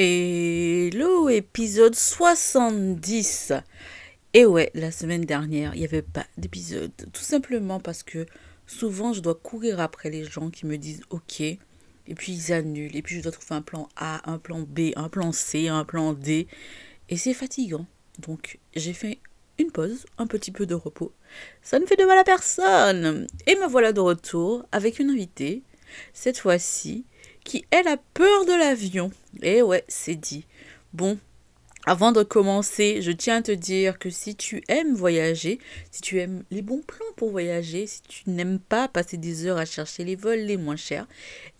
Hello, épisode 70. Et ouais, la semaine dernière, il n'y avait pas d'épisode. Tout simplement parce que souvent, je dois courir après les gens qui me disent OK. Et puis ils annulent. Et puis je dois trouver un plan A, un plan B, un plan C, un plan D. Et c'est fatigant. Donc j'ai fait une pause, un petit peu de repos. Ça ne fait de mal à personne. Et me voilà de retour avec une invitée. Cette fois-ci, qui, elle, a peur de l'avion. Et ouais, c'est dit. Bon, avant de commencer, je tiens à te dire que si tu aimes voyager, si tu aimes les bons plans pour voyager, si tu n'aimes pas passer des heures à chercher les vols les moins chers,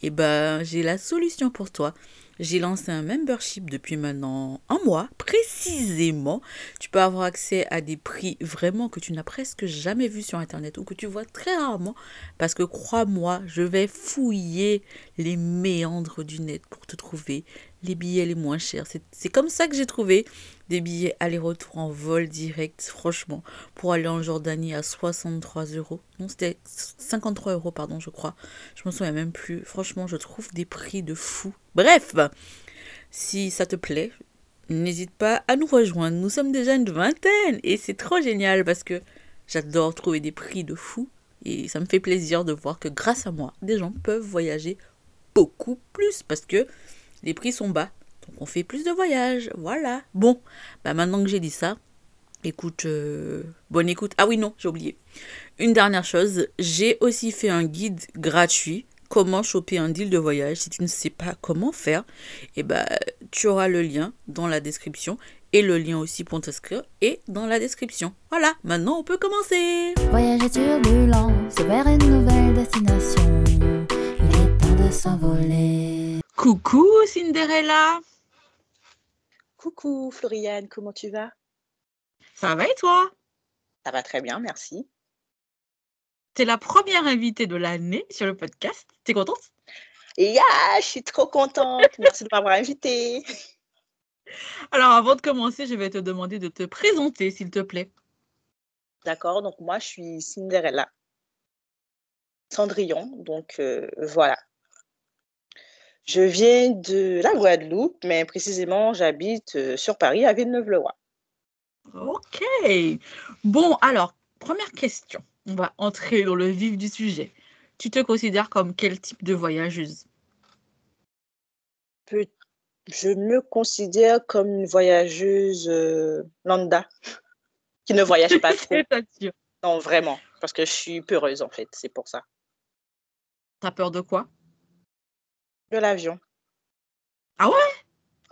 eh ben, j'ai la solution pour toi. J'ai lancé un membership depuis maintenant un mois, précisément. Tu peux avoir accès à des prix vraiment que tu n'as presque jamais vus sur Internet ou que tu vois très rarement. Parce que crois-moi, je vais fouiller les méandres du net pour te trouver les billets les moins chers. C'est comme ça que j'ai trouvé des billets aller-retour en vol direct, franchement, pour aller en Jordanie à 63 euros. Non, c'était 53 euros, pardon, je crois. Je me souviens même plus. Franchement, je trouve des prix de fou. Bref, si ça te plaît, n'hésite pas à nous rejoindre. Nous sommes déjà une vingtaine et c'est trop génial parce que j'adore trouver des prix de fou. Et ça me fait plaisir de voir que grâce à moi, des gens peuvent voyager beaucoup plus parce que les prix sont bas. Donc on fait plus de voyages. Voilà. Bon, bah maintenant que j'ai dit ça, écoute, euh, bonne écoute. Ah oui, non, j'ai oublié. Une dernière chose, j'ai aussi fait un guide gratuit. Comment choper un deal de voyage si tu ne sais pas comment faire Et eh bah, tu auras le lien dans la description et le lien aussi pour t'inscrire est dans la description. Voilà, maintenant on peut commencer. Voyage et turbulence vers une nouvelle destination. Il est temps de s'envoler. Coucou Cinderella. Coucou Floriane, comment tu vas? Ça va et toi? Ça va très bien, merci. T'es la première invitée de l'année sur le podcast. T'es contente? Yeah, je suis trop contente. Merci de m'avoir invitée. Alors, avant de commencer, je vais te demander de te présenter, s'il te plaît. D'accord, donc moi, je suis Cinderella. Cendrillon, donc euh, voilà. Je viens de la Guadeloupe, mais précisément, j'habite euh, sur Paris, à Villeneuve-le-Roi. Ok. Bon, alors, première question. On va entrer dans le vif du sujet. Tu te considères comme quel type de voyageuse? Je me considère comme une voyageuse euh, lambda, qui ne voyage pas trop. non, vraiment, parce que je suis peureuse en fait, c'est pour ça. T'as peur de quoi? De l'avion. Ah ouais?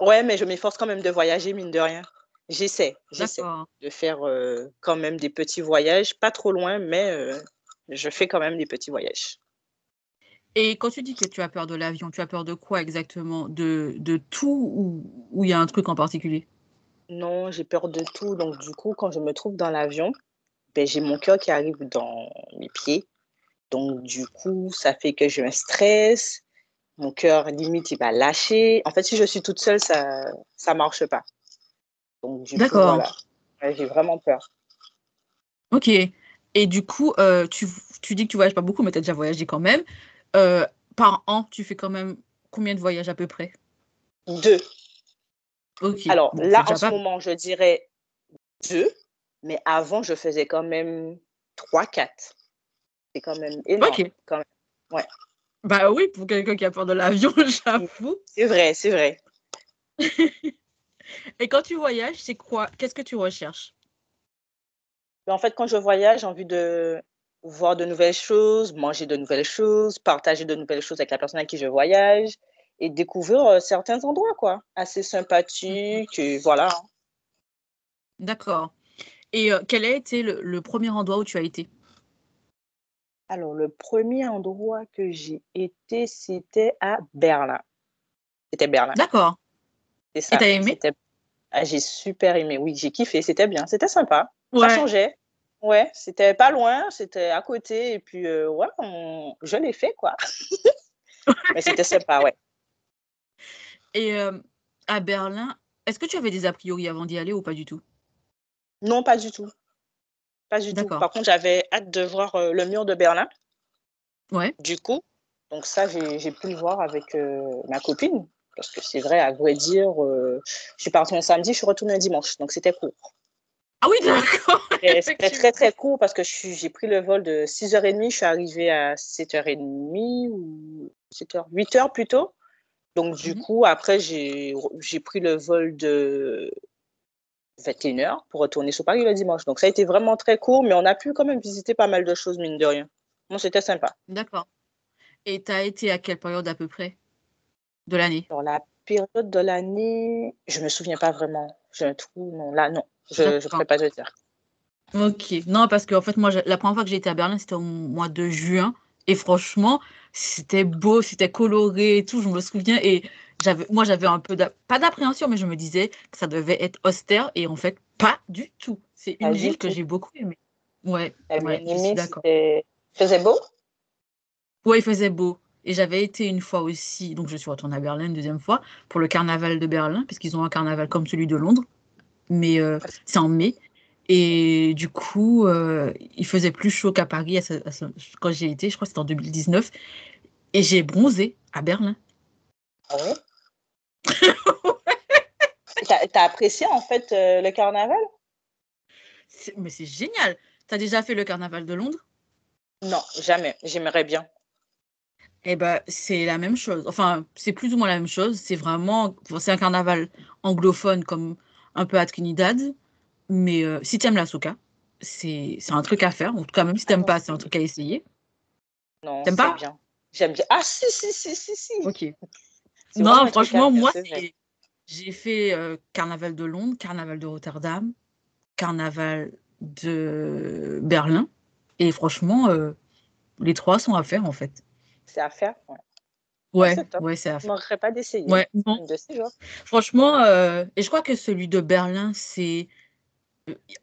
Ouais, mais je m'efforce quand même de voyager, mine de rien. J'essaie, j'essaie de faire euh, quand même des petits voyages, pas trop loin, mais euh, je fais quand même des petits voyages. Et quand tu dis que tu as peur de l'avion, tu as peur de quoi exactement? De, de tout ou il y a un truc en particulier? Non, j'ai peur de tout. Donc, du coup, quand je me trouve dans l'avion, ben, j'ai mon cœur qui arrive dans mes pieds. Donc, du coup, ça fait que j'ai un stress mon cœur limite il va lâcher. En fait, si je suis toute seule, ça ça marche pas. Donc D'accord. j'ai vraiment peur. Ok. Et du coup, euh, tu, tu, dis que tu voyages pas beaucoup, mais tu as déjà voyagé quand même. Euh, par an, tu fais quand même combien de voyages à peu près? Deux. Ok. Alors là, en ce moment, je dirais deux, mais avant, je faisais quand même trois, quatre. C'est quand même énorme. Ok. Quand même. Ouais. Bah oui, pour quelqu'un qui a peur de l'avion, j'avoue. C'est vrai, c'est vrai. Et quand tu voyages, c'est quoi Qu'est-ce que tu recherches? Ben, En fait, quand je voyage, j'ai envie de voir de nouvelles choses, manger de nouvelles choses, partager de nouvelles choses avec la personne avec qui je voyage et découvrir euh, certains endroits, quoi. Assez sympathiques, et voilà. D'accord. Et euh, quel a été le premier endroit où tu as été? Alors, le premier endroit que j'ai été, c'était à Berlin. C'était Berlin. D'accord. C'est ça. Et t'as aimé? Ah, j'ai super aimé. Oui, j'ai kiffé. C'était bien. C'était sympa. Ouais. Ça changeait. Ouais, c'était pas loin, c'était à côté. Et puis, euh, ouais, on- je l'ai fait, quoi. Mais c'était sympa, ouais. Et euh, à Berlin, est-ce que tu avais des a priori avant d'y aller ou pas du tout? Non, pas du tout. Pas du tout. Par contre, j'avais hâte de voir euh, le mur de Berlin, Ouais. du coup. Donc ça, j'ai pu le voir avec euh, ma copine. Parce que c'est vrai, à vrai dire, euh, je suis partie un samedi, je suis retournée un dimanche. Donc c'était court. Ah oui, d'accord. C'était très, très court parce que j'ai pris le vol de 6h30, je suis arrivée à 7h30 ou 7h, 8h plutôt. Donc, du Mhm. coup, après, j'ai pris le vol de 21h pour retourner sur Paris le dimanche. Donc, ça a été vraiment très court, mais on a pu quand même visiter pas mal de choses, mine de rien. Bon, c'était sympa. D'accord. Et t'as été à quelle période à peu près de l'année? Dans la période de l'année, je me souviens pas vraiment. J'ai un trou, non, là, non. Je ne pourrais pas te dire. Ok. Non, parce qu'en fait, moi, la première fois que j'ai été à Berlin, c'était au mois de juin. Et franchement, c'était beau, c'était coloré et tout, je me souviens. Et j'avais, moi, j'avais un peu, pas d'appréhension, mais je me disais que ça devait être austère. Et en fait, pas du tout. C'est une ville que j'ai beaucoup aimée. Ouais, ouais, je suis d'accord. c'était... faisait beau? Ouais, il faisait beau. Et j'avais été une fois aussi, donc je suis retournée à Berlin une deuxième fois pour le carnaval de Berlin, puisqu'ils ont un carnaval comme celui de Londres, mais euh, c'est en mai. Et du coup, euh, il faisait plus chaud qu'à Paris à ce- à ce- quand j'ai été, je crois que c'était en 2019, et j'ai bronzé à Berlin. Ah ouais? T'as t'as apprécié en fait euh, le carnaval? C'est- Mais c'est génial! T'as déjà fait le carnaval de Londres? Non, jamais. J'aimerais bien. Eh ben, c'est la même chose. Enfin, c'est plus ou moins la même chose. C'est vraiment, c'est un carnaval anglophone comme un peu à Trinidad. Mais euh, si tu aimes la soca, c'est c'est un truc à faire. En tout cas, même si tu Ah pas, c'est c'est un truc à essayer. Non, T'aimes c'est pas? bien. J'aime bien. Ah si, si, si, si, si. Ok. C'est Non, franchement, moi, c'est c'est- j'ai fait euh, carnaval de Londres, carnaval de Rotterdam, carnaval de Berlin. Et franchement, euh, les trois sont à faire en fait. C'est à faire. Ouais. Ouais, c'est top. ouais, c'est à Je faire. ne manquerais pas d'essayer. Ouais, de ces jours. Franchement, euh, et je crois que celui de Berlin, c'est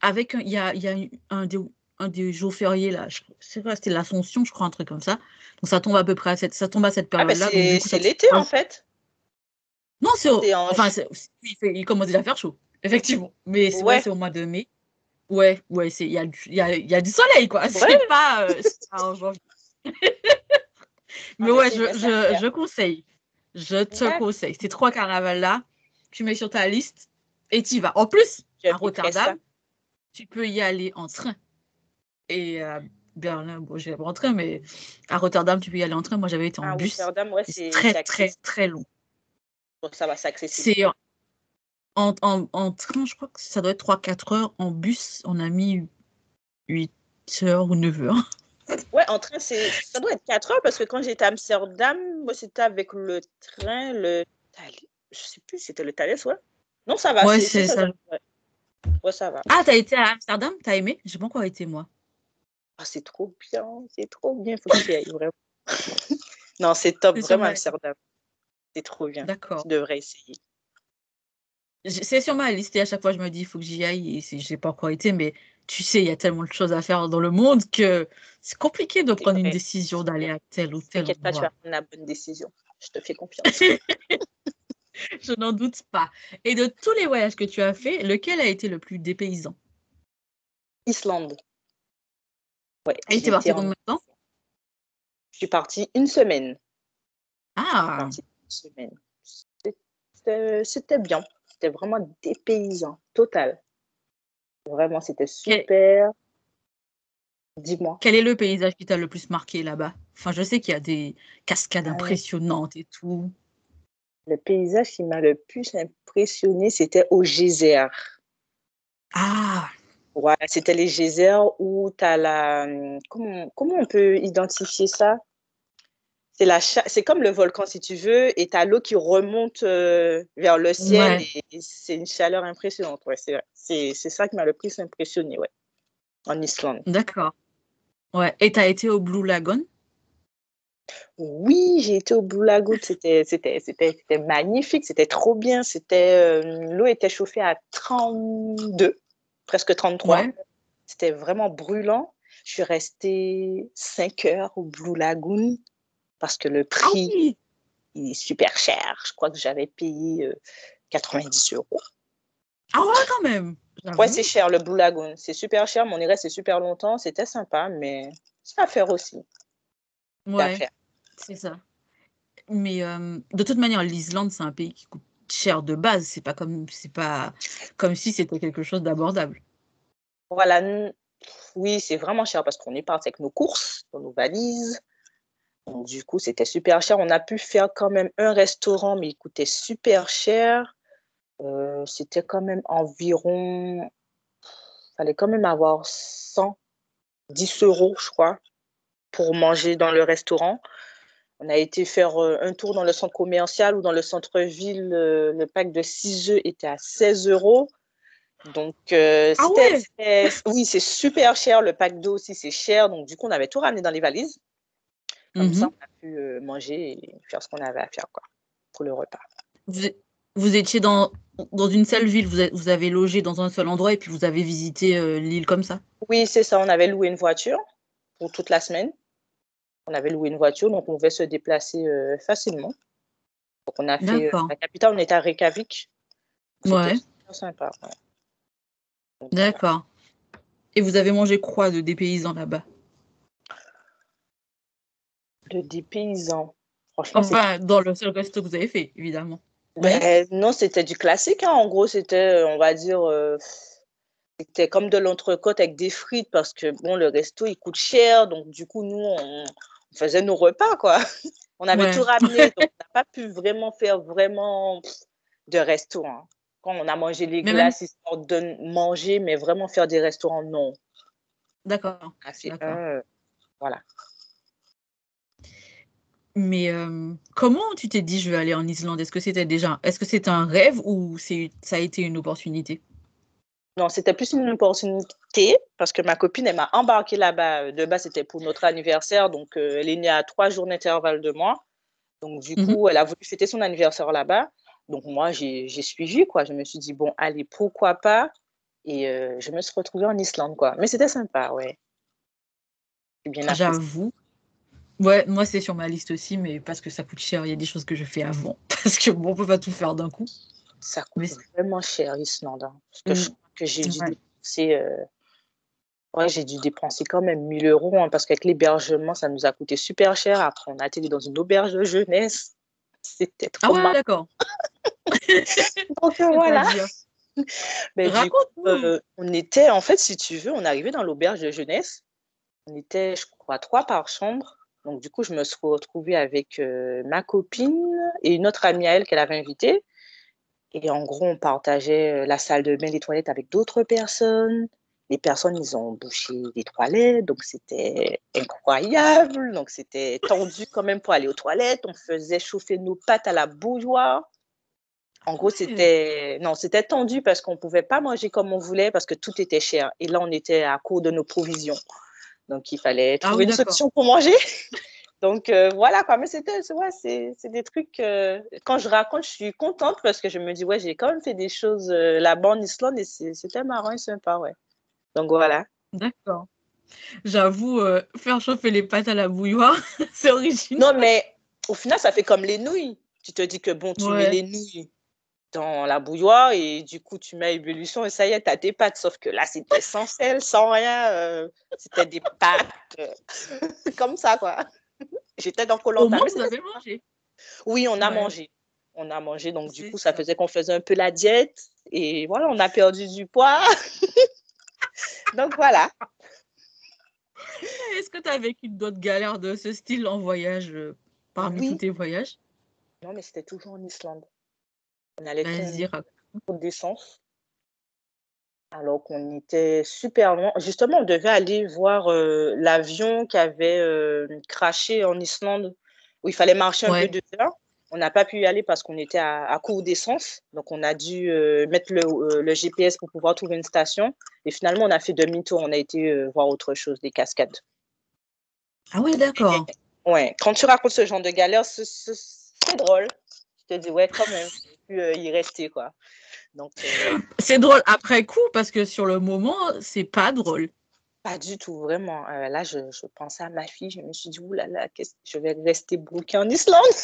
avec il y a, y a eu un des, un des jours fériés là, je sais pas, c'était l'Ascension, je crois, un truc comme ça. Donc ça tombe à peu près à cette, ça tombe à cette Ah bah période-là. c'est c'est l'été en fait. Non, c'est en enfin, il, commence déjà à faire chaud, effectivement. Mais c'est Ouais. ouais, c'est au mois de mai. Ouais, ouais, c'est il y a, y a, y a du soleil quoi. C'est Ouais. pas, euh, c'est pas en janvier. Mais mais ouais, je, je, je conseille. Je te conseille. Ces trois carnavals-là, tu mets sur ta liste et tu y vas. En plus, à. Rotterdam, tu peux y aller en train. Et à Berlin, bon, j'ai pas en train, mais à Rotterdam, tu peux y aller en train. Moi, j'avais été en À bus. Rotterdam, ouais, c'est très, très, très long. Ça va. C'est en, en, en- train, je crois que ça doit être 3-4 heures. En bus, on a mis 8 heures ou 9 heures. Ouais, en train, c'est ça doit être 4 heures parce que quand j'étais à Amsterdam, moi, c'était avec le train, le. Je sais plus, c'était le Thalys, ouais. Non, ça va. Ouais, c'est ça. ça. Ouais. Ouais, ça va. Ah, t'as été à Amsterdam? T'as aimé? J'ai pas encore été, moi. Ah, c'est trop bien, c'est trop bien. Faut que tu ailles, vraiment. non, c'est top, vraiment ma- Amsterdam. C'est trop bien. D'accord. Tu devrais essayer. C'est sur ma liste et à chaque fois je me dis il faut que j'y aille et c'est- j'ai pas encore été mais tu sais il y a tellement de choses à faire dans le monde que c'est compliqué de prendre une décision d'aller à tel ou tel T'inquiète pas, tu vas endroit. prendre la bonne décision. Je te fais confiance. Je n'en doute pas. Et de tous les voyages que tu as fait, lequel a été le plus dépaysant? Islande. Ouais, Et j'ai t'es parti été en- combien de temps? Je suis partie une semaine. Ah, partie semaine. C'était bien. C'était vraiment dépaysant, total. Vraiment, c'était super. Dis-moi. quel est le paysage qui t'a le plus marqué là-bas? Enfin, je sais qu'il y a des cascades Ah ouais. impressionnantes et tout. Le paysage qui m'a le plus impressionné, c'était au geyser. Ah, Voilà, c'était les geysers où tu as la. Comment, comment on peut identifier ça? C'est la c'est comme le volcan, si tu veux, et tu as l'eau qui remonte euh, vers le ciel Ouais. et, et c'est une chaleur impressionnante. Ouais, c'est ça qui m'a le plus impressionné, ouais, en Islande. d'accord. Ouais. Et t'as été au Blue Lagoon? Oui, j'ai été au Blue Lagoon, c'était c'était c'était c'était magnifique, c'était trop bien, c'était, heu, l'eau était chauffée à 32, presque 33. Ouais. C'était vraiment brûlant. Je suis restée 5 heures au Blue Lagoon parce que le Ah prix, oui! il est super cher. Je crois que j'avais payé, heu, 90 €. Ah ouais, quand même! Ouais, c'est cher le Blue Lagoon, c'est super cher, mais on y restait super longtemps, c'était sympa, mais c'est à faire aussi. Ouais, c'est ça. Mais, hem, de toute manière, l'Islande, c'est un pays qui coûte cher de base, c'est pas comme c'est pas comme si c'était quelque chose d'abordable. Voilà, oui, c'est vraiment cher parce qu'on est partis avec nos courses, dans nos valises. Donc du coup, c'était super cher. On a pu faire quand même un restaurant, mais il coûtait super cher. Heu, c'était quand même environ fallait quand même avoir 110 €, je crois, pour manger dans le restaurant. On a été faire, heu, un tour dans le centre commercial ou dans le centre-ville, heu, le pack de 6 œufs était à 16 €. Donc heu, Ah ouais! oui, c'est super cher, le pack d'eau aussi, c'est cher, donc du coup, on avait tout ramené dans les valises. Comme Mmh ça, on a pu, heu, manger et faire ce qu'on avait à faire, quoi, pour le repas. Vous vous étiez dans dans une seule ville, vous a vous avez logé dans un seul endroit et puis vous avez visité, heu, l'île comme ça? Oui, c'est ça, on avait loué une voiture pour toute la semaine. On avait loué une voiture, donc on pouvait se déplacer, heu, facilement. Donc on a fait, la capitale, on était à Reykjavik. Ouais. sympa, ouais. D'accord. Et vous avez mangé quoi de dépaysant là-bas? De dépaysant, franchement, c'est Enfin, dans le seul resto que vous avez fait, évidemment. Beh, non, c'était du classique, hein. En gros, c'était, heu, on va dire, heu, c'était comme de l'entrecôte avec des frites parce que bon, le resto, il coûte cher, donc du coup, nous, on on faisait nos repas, quoi. On avait tout ramené, donc on n'a pas pu vraiment faire vraiment de resto, hein. Quand on a mangé les Mais même glaces histoire de manger, mais vraiment faire des restaurants, non. d'accord, On a fait d'accord. un, heu, voilà. Mais, hem, comment tu t'es dit: «Je vais aller en Islande»? Est-ce que c'était déjà est-ce que c'était un rêve ou c'est ça a été une opportunité? Non, c'était plus une opportunité parce que ma copine, elle m'a embarquée là-bas, heu, de base, c'était pour notre anniversaire, donc heu, elle est née à 3 jours d'intervalle de moi. Donc du Mmh mh. coup, elle a voulu fêter son anniversaire là-bas. Donc moi, j'ai suivi, quoi. Je me suis dit: «Bon, allez, pourquoi pas?» et je me suis retrouvée en Islande, quoi. Mais c'était sympa, ouais. J'avoue. Ouais, moi, c'est sur ma liste aussi, mais parce que ça coûte cher, il y a des choses que je fais avant. Parce que bon, on peut pas tout faire d'un coup. Ça coûte vraiment cher l'Islande, hein. Parce que je mmh, crois que j'ai dû ouais. dépenser, heu, ouais, j'ai dû dépenser quand même 1 000 €, hein, parce qu'avec l'hébergement, ça nous a coûté super cher. Après, on a atterri dans une auberge de jeunesse. C'était Ah trop ouais, marrant. d'accord. Donc heu, voilà. Coup, Raconte-nous! heu, on était en fait, si tu veux, on arrivés dans l'auberge de jeunesse. On était, je crois, 3 par chambre. Donc du coup, je me suis retrouvée avec, heu, ma copine et une autre amie à elle qu'elle avait invitée et en gros, on partageait, heu, la salle de bain, les toilettes avec d'autres personnes. Les personnes, ils ont bouché les toilettes, donc c'était incroyable. Donc c'était tendu quand même pour aller aux toilettes. On faisait chauffer nos pâtes à la bouilloire. En gros, ouais! c'était non, c'était tendu parce qu'on pouvait pas manger comme on voulait parce que tout était cher et là, on était à court de nos provisions. Donc il fallait Ah trouver oui, une solution pour manger. Donc heu, voilà quoi, mais c'était c'est ouais, c'est c'est des trucs, heu, quand je raconte, je suis contente parce que je me dis: «Ouais, j'ai quand même fait des choses, heu, là-bas en Islande et c'est c'était marrant et sympa, ouais». Donc voilà. D'accord. J'avoue, heu, faire chauffer les pâtes à la bouilloire, c'est original. Non, mais au final, ça fait comme les nouilles. Tu te dis que bon, tu mets les nouilles dans la bouilloire et du coup, tu mets ébullition et ça y est, tu as tes pâtes. Sauf que là, c'était sans sel, sans rien, heu, c'était des pâtes, heu, comme ça, quoi. J'étais dans koh Au vous avez mangé. Oui, on a Ouais, mangé. On a mangé, donc du coup, ça ça. faisait qu'on faisait un peu la diète et voilà, on a perdu du poids. Donc voilà. Est-ce que tu as vécu d'autres galères de ce style en voyage, heu, parmi tous tes voyages? non, mais c'était toujours en Islande. On allait autour d'essence alors qu'on était super loin. Justement, on devait aller voir, heu, l'avion qui avait, heu, crashé en Islande, où il fallait marcher un peu. 2 heures. On n'a pas pu y aller parce qu'on était à à court d'essence, donc on a dû, heu, mettre le, le GPS pour pouvoir trouver une station et finalement, on a fait demi-tour. On a été, voir autre chose, des cascades. Ah ouais, d'accord. Ouais, quand tu racontes ce genre de galère, c'est drôle. Je te dis, ouais, quand même, pu euh, y rester, quoi. Donc, euh, C'est drôle après coup parce que sur le moment, c'est pas drôle. pas du tout, vraiment. Euh, là, je, je pensais à ma fille, je me suis dit, oulala, là là, je vais rester bloquée en Islande.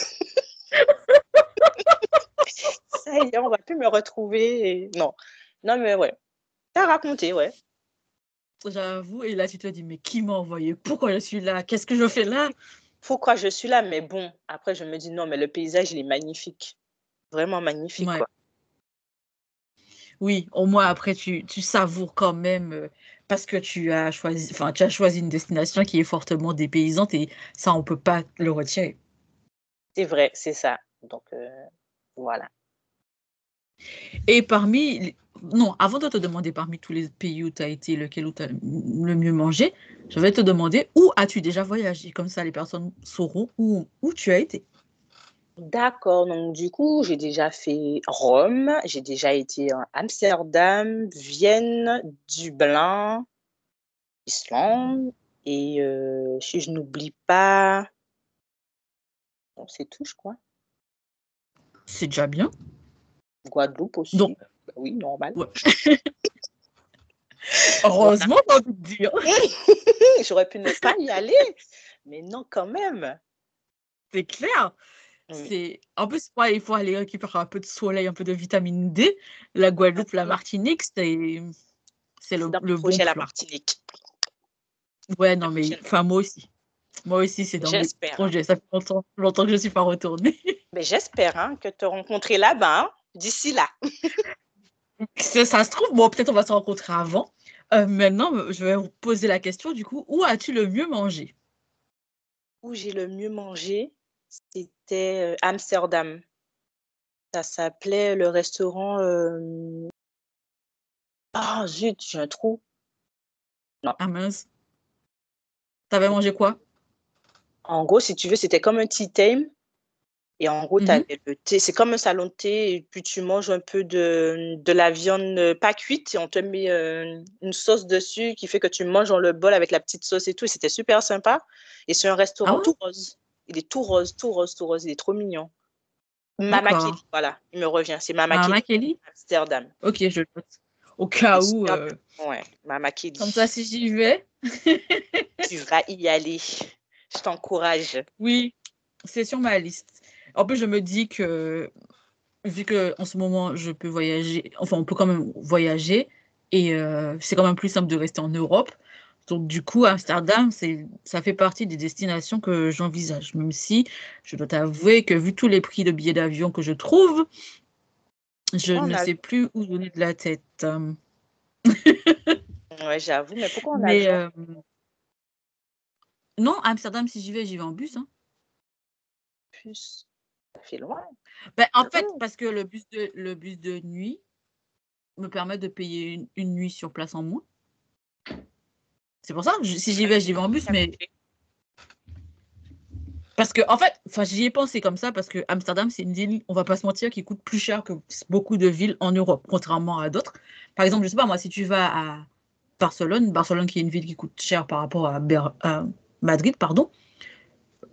Ça y est, on va plus me retrouver. et- Non, non, mais ouais. T'as raconté, ouais. J'avoue, et là tu te dis, mais qui m'a envoyé? Pourquoi je suis là? Qu'est-ce que je fais là? Pourquoi je suis là? Mais bon, après, je me dis, non, mais le paysage, il est magnifique. Vraiment magnifique, Ouais. quoi. Oui, au moins après tu, tu savoures quand même euh, parce que tu as choisi, enfin tu as choisi une destination qui est fortement dépaysante et ça on peut pas le retirer. C'est vrai, c'est ça. Donc, euh, voilà. Et parmi, non, avant de te demander parmi tous les pays où tu as été, lequel où tu as le mieux mangé, je vais te demander où as-tu déjà voyagé? Comme ça les personnes sauront où, où tu as été. D'accord, donc du coup, j'ai déjà fait Rome, j'ai déjà été à Amsterdam, Vienne, Dublin, Islande, et euh, si je n'oublie pas, bon, c'est tout, je crois. C'est déjà bien. Guadeloupe aussi. Donc- Bah oui, normal. Ouais. Heureusement, j'ai envie de dire. J'aurais pu ne pas y aller, mais non, quand même. C'est clair. C'est... En plus, il faut aller récupérer un peu de soleil, un peu de vitamine D. La Guadeloupe, la Martinique, c'est, c'est le, le bon projet la plan. Martinique. Ouais, non, mais enfin, moi aussi. Moi aussi, c'est dans mes J'espère. projets. Ça fait longtemps, longtemps que je ne suis pas retournée. Mais j'espère hein, que te rencontrer là-bas, hein, d'ici là. ça, ça se trouve, bon, peut-être on va se rencontrer avant. Euh, maintenant, je vais vous poser la question, du coup, où as-tu le mieux mangé? Où j'ai le mieux mangé, c'était euh, Amsterdam. Ça s'appelait le restaurant. euh, Ah zut, j'ai un trou. Ah mince. T'avais mangé quoi? En gros, si tu veux, c'était comme un tea time. Et en gros, t'avais le thé. C'est comme un salon de thé. Et puis tu manges un peu de, de la viande euh, pas cuite. Et on te met euh, une sauce dessus qui fait que tu manges dans le bol avec la petite sauce et tout. Et c'était super sympa. Et c'est un restaurant Ah ouais? tout rose. Il est tout rose, tout rose, tout rose. Il est trop mignon. Mama. Kelly, voilà, il me revient. C'est Mama Mama Kelly, Kelly? Amsterdam. Ok, je le note. Au cas où, euh, Ouais, Mama Kelly. comme ça, si j'y vais. Tu vas y aller. Je t'encourage. Oui, c'est sur ma liste. En plus, je me dis que, vu que en ce moment, je peux voyager, enfin, on peut quand même voyager, et euh, c'est quand même plus simple de rester en Europe. Donc, du coup, Amsterdam, ça fait partie des destinations que j'envisage, même si je dois t'avouer que, vu tous les prix de billets d'avion que je trouve, je On ne a- sais plus où donner de la tête. Ouais, j'avoue, mais pourquoi on a Mais euh, non, Amsterdam, si j'y vais, j'y vais en bus. hein. plus Ça fait loin. Ben, en fait, parce que le bus de, le bus de nuit me permet de payer une, une nuit sur place en moins. C'est pour ça, je- si j'y vais, j'y vais en bus, mais parce que, en fait, j'y ai pensé comme ça parce que Amsterdam, c'est une ville, on va pas se mentir, qui coûte plus cher que beaucoup de villes en Europe, contrairement à d'autres. Par exemple, je sais pas, moi, si tu vas à Barcelone, Barcelone qui est une ville qui coûte cher par rapport à, Ber- à Madrid, pardon,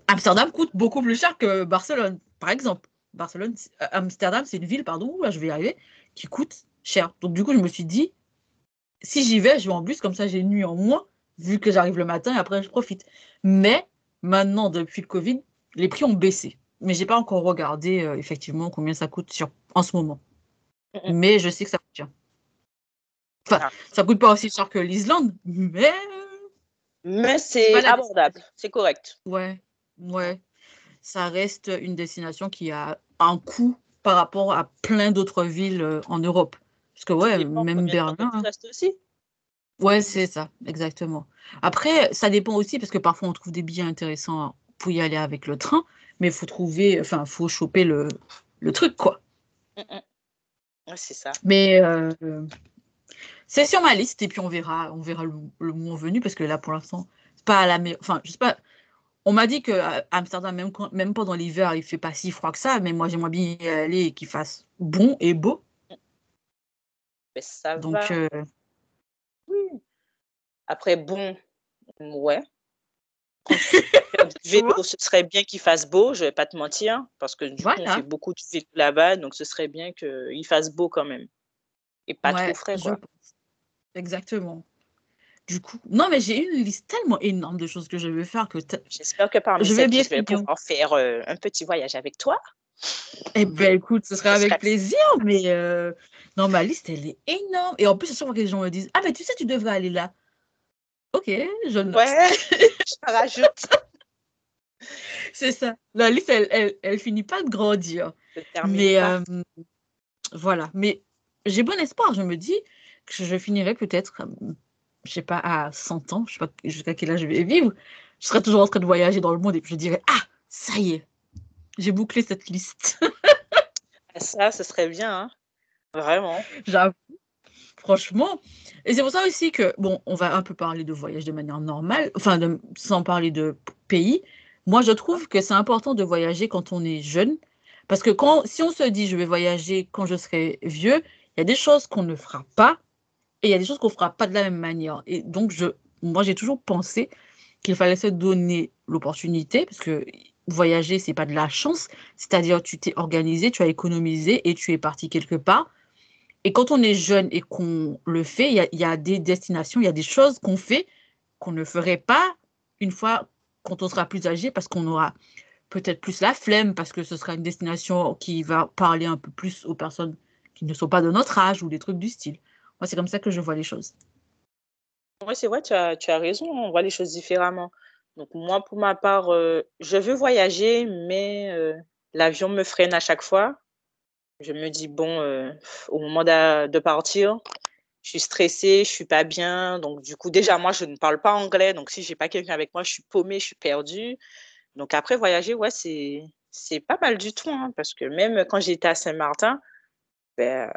Amsterdam coûte beaucoup plus cher que Barcelone, par exemple. Barcelone, euh, Amsterdam, c'est une ville, pardon, là, je vais y arriver, qui coûte cher. Donc, du coup, je me suis dit, si j'y vais, je vais en bus, comme ça, j'ai une nuit en moins, vu que j'arrive le matin et après, je profite. Mais maintenant, depuis le Covid, les prix ont baissé. Mais j'ai pas encore regardé, euh, effectivement, combien ça coûte sur... en ce moment. Mais je sais que ça coûte cher. Enfin, Ah. ça coûte pas aussi cher que l'Islande, mais Mais c'est abordable, c'est correct. Ouais, ouais. Ça reste une destination qui a un coût par rapport à plein d'autres villes euh, en Europe. Parce que, ouais, même Berlin. hein. aussi. Ouais, c'est ça, exactement. Après, ça dépend aussi parce que parfois on trouve des billets intéressants pour y aller avec le train, mais il faut trouver, enfin, il faut choper le, le truc, quoi. Mm, mm. Ouais, c'est ça. Mais euh, c'est sur ma liste et puis on verra, on verra le, le moment venu parce que là, pour l'instant, c'est pas à la meilleure. Enfin, je sais pas. On m'a dit que Amsterdam, même, quand- même pendant l'hiver, il fait pas si froid que ça, mais moi, j'aimerais bien y aller et qu'il fasse bon et beau. Mais ça Donc, va. euh, Oui. Après, bon, ouais. vélo, ce serait bien qu'il fasse beau, je vais pas te mentir, parce que du coup, on fait beaucoup de vélo là-bas, donc ce serait bien qu'il fasse beau quand même. Et pas trop frais, quoi. Exactement. Du coup, non, mais j'ai une liste tellement énorme de choses que je veux faire que. J'espère que parmi je vais bien je vais pouvoir faire euh, un petit voyage avec toi. Eh ben, écoute, ce serait avec plaisir, mais euh, non, ma liste, elle est énorme. Et en plus, chaque fois que les gens me disent Ah, mais tu sais, tu devrais aller là. Ok, je note. Ouais, je rajoute. C'est ça. La liste, elle, elle, finit pas de grandir. Mais euh, voilà. Mais j'ai bon espoir. Je me dis que je finirai peut-être, je sais pas, à 100 ans, je sais pas jusqu'à quel âge je vais vivre. Je serai toujours en train de voyager dans le monde et puis je dirais Ah, ça y est, j'ai bouclé cette liste. ça, ce serait bien. Hein. Vraiment. J'avoue. Franchement. Et c'est pour ça aussi que, bon, on va un peu parler de voyage de manière normale, enfin, sans parler de pays. Moi, je trouve que c'est important de voyager quand on est jeune. Parce que quand, si on se dit je vais voyager quand je serai vieux, il y a des choses qu'on ne fera pas et il y a des choses qu'on ne fera pas de la même manière. Et donc, je, moi, j'ai toujours pensé qu'il fallait se donner l'opportunité parce que voyager, c'est pas de la chance. C'est-à-dire, tu t'es organisé, tu as économisé et tu es parti quelque part. Et quand on est jeune et qu'on le fait, il y, a, des destinations, il y a des choses qu'on fait qu'on ne ferait pas une fois quand on sera plus âgé parce qu'on aura peut-être plus la flemme parce que ce sera une destination qui va parler un peu plus aux personnes qui ne sont pas de notre âge ou des trucs du style. Moi, c'est comme ça que je vois les choses. Oui, c'est vrai, tu as, tu as raison, on voit les choses différemment. Donc moi, pour ma part, euh, je veux voyager, mais euh, l'avion me freine à chaque fois. Je me dis, bon, euh, au moment de, partir, je suis stressée, je suis pas bien. Donc du coup, déjà, moi, je ne parle pas anglais. Donc si j'ai pas quelqu'un avec moi, je suis paumée, je suis perdue. Donc après, voyager, ouais, c'est, pas mal du tout. Hein, parce que même quand j'étais à Saint-Martin, ben,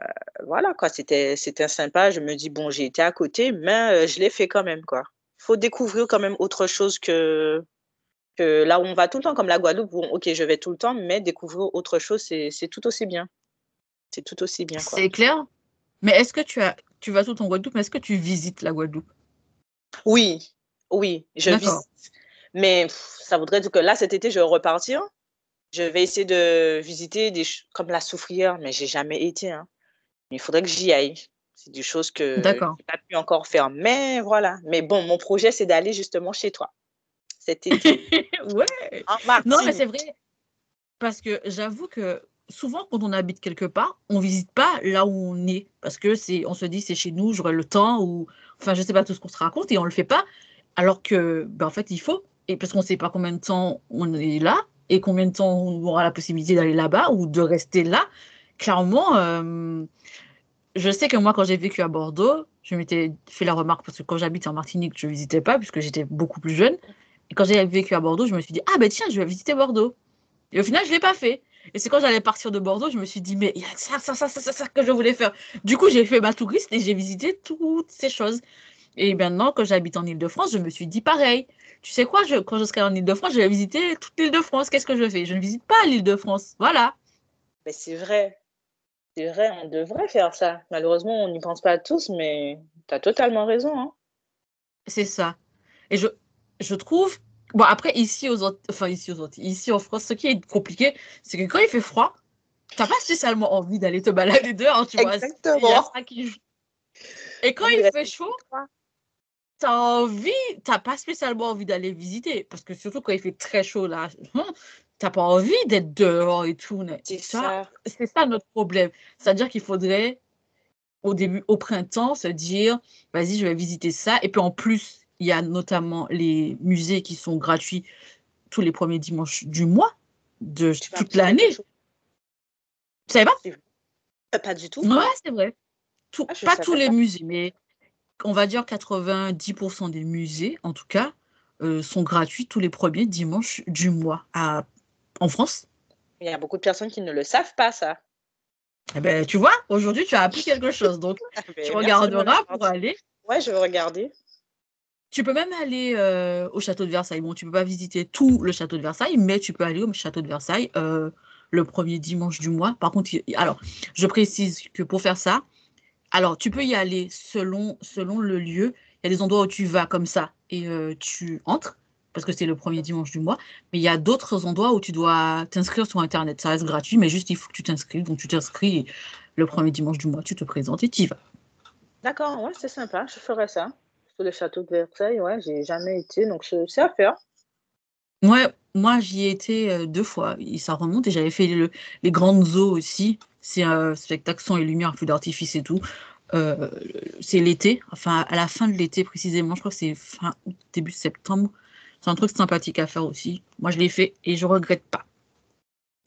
voilà, quoi, c'était, c'était sympa. Je me dis, bon, j'ai été à côté, mais je l'ai fait quand même, quoi faut découvrir quand même autre chose que, que là où on va tout le temps, comme la Guadeloupe, où, ok, je vais tout le temps, mais découvrir autre chose, c'est tout aussi bien. C'est tout aussi bien. C'est clair. Mais est-ce que tu, as, tu vas tout le temps en Guadeloupe, mais est-ce que tu visites la Guadeloupe? Oui, oui, je visite. Mais ça voudrait dire que là, cet été, je vais repartir. Je vais essayer de visiter des comme la Soufrière, mais j'ai jamais été. Hein. Il faudrait que j'y aille. C'est des choses que je n'ai pas pu encore faire. Mais voilà. Mais bon, mon projet, c'est d'aller justement chez toi cet été. ouais. Non, mais c'est vrai. Parce que j'avoue que souvent, quand on habite quelque part, on visite pas là où on est. Parce que c'est, on se dit, c'est chez nous, j'aurai le temps, ou enfin, je sais pas tout ce qu'on se raconte, et on le fait pas. Alors que, ben, en fait, il faut. Et parce qu'on sait pas combien de temps on est là, et combien de temps on aura la possibilité d'aller là-bas, ou de rester là. Clairement, euh, je sais que moi, quand j'ai vécu à Bordeaux, je m'étais fait la remarque parce que quand j'habite en Martinique, je ne visitais pas puisque j'étais beaucoup plus jeune. Et quand j'ai vécu à Bordeaux, je me suis dit, ah ben tiens, je vais visiter Bordeaux. Et au final, je ne l'ai pas fait. Et c'est quand j'allais partir de Bordeaux, je me suis dit, mais il y a ça, ça, ça, ça, ça, ça que je voulais faire. Du coup, j'ai fait ma touriste et j'ai visité toutes ces choses. Et maintenant, quand j'habite en Ile-de-France, je me suis dit pareil. Tu sais quoi, je, quand je serai en Ile-de-France, je vais visiter toute l'Île-de-France. Qu'est-ce que je fais? Je ne visite pas l'Île-de-France. Voilà. Mais c'est vrai. C'est vrai, on devrait faire ça. Malheureusement, on n'y pense pas tous, mais tu as totalement raison. Hein. C'est ça. Et je, je trouve. Bon, après, ici, aux autres, enfin, ici, aux autres, ici en France, ce qui est compliqué, c'est que quand il fait froid, tu n'as pas spécialement envie d'aller te balader dehors, tu vois. Exactement. Et quand il fait chaud, tu as envie, tu n'as pas spécialement envie d'aller visiter. Parce que surtout quand il fait très chaud, là, t'as pas envie d'être dehors et tout. C'est ça. C'est ça notre problème. C'est-à-dire qu'il faudrait, au début, au printemps, se dire, vas-y, je vais visiter ça. Et puis en plus, il y a notamment les musées qui sont gratuits tous les premiers dimanches du mois, de toute l'année. Tu savais pas? Pas du tout. Ouais, c'est vrai. Ah, pas tous les musées, mais on va dire 90% des musées, en tout cas, euh, sont gratuits tous les premiers dimanches du mois à en France. Il y a beaucoup de personnes qui ne le savent pas, ça. Eh ben, tu vois, aujourd'hui, tu as appris quelque chose. Donc, ah ben, tu regarderas pour aller. Ouais, je vais regarder. Tu peux même aller euh, au château de Versailles. Bon, tu peux pas visiter tout le château de Versailles, mais tu peux aller au château de Versailles euh, le premier dimanche du mois. Par contre, alors, je précise que pour faire ça, alors, tu peux y aller selon, selon le lieu. Il y a des endroits où tu vas comme ça et euh, tu entres. Parce que c'est le premier dimanche du mois. Mais il y a d'autres endroits où tu dois t'inscrire sur Internet. Ça reste gratuit, mais juste il faut que tu t'inscrives. Donc tu t'inscris le premier dimanche du mois, tu te présentes et tu y vas. D'accord, ouais, c'est sympa. Je ferai ça. Sur le château de Versailles, ouais, j'ai jamais été, donc c'est à faire. Ouais, moi j'y ai été euh, deux fois. Et ça remonte et j'avais fait le- les grandes eaux aussi. C'est un spectacle son et lumière, feu d'artifice et tout. Euh, c'est l'été, enfin à la fin de l'été précisément. Je crois que c'est fin août, début septembre. C'est un truc sympathique à faire aussi. Moi je l'ai fait et je regrette pas.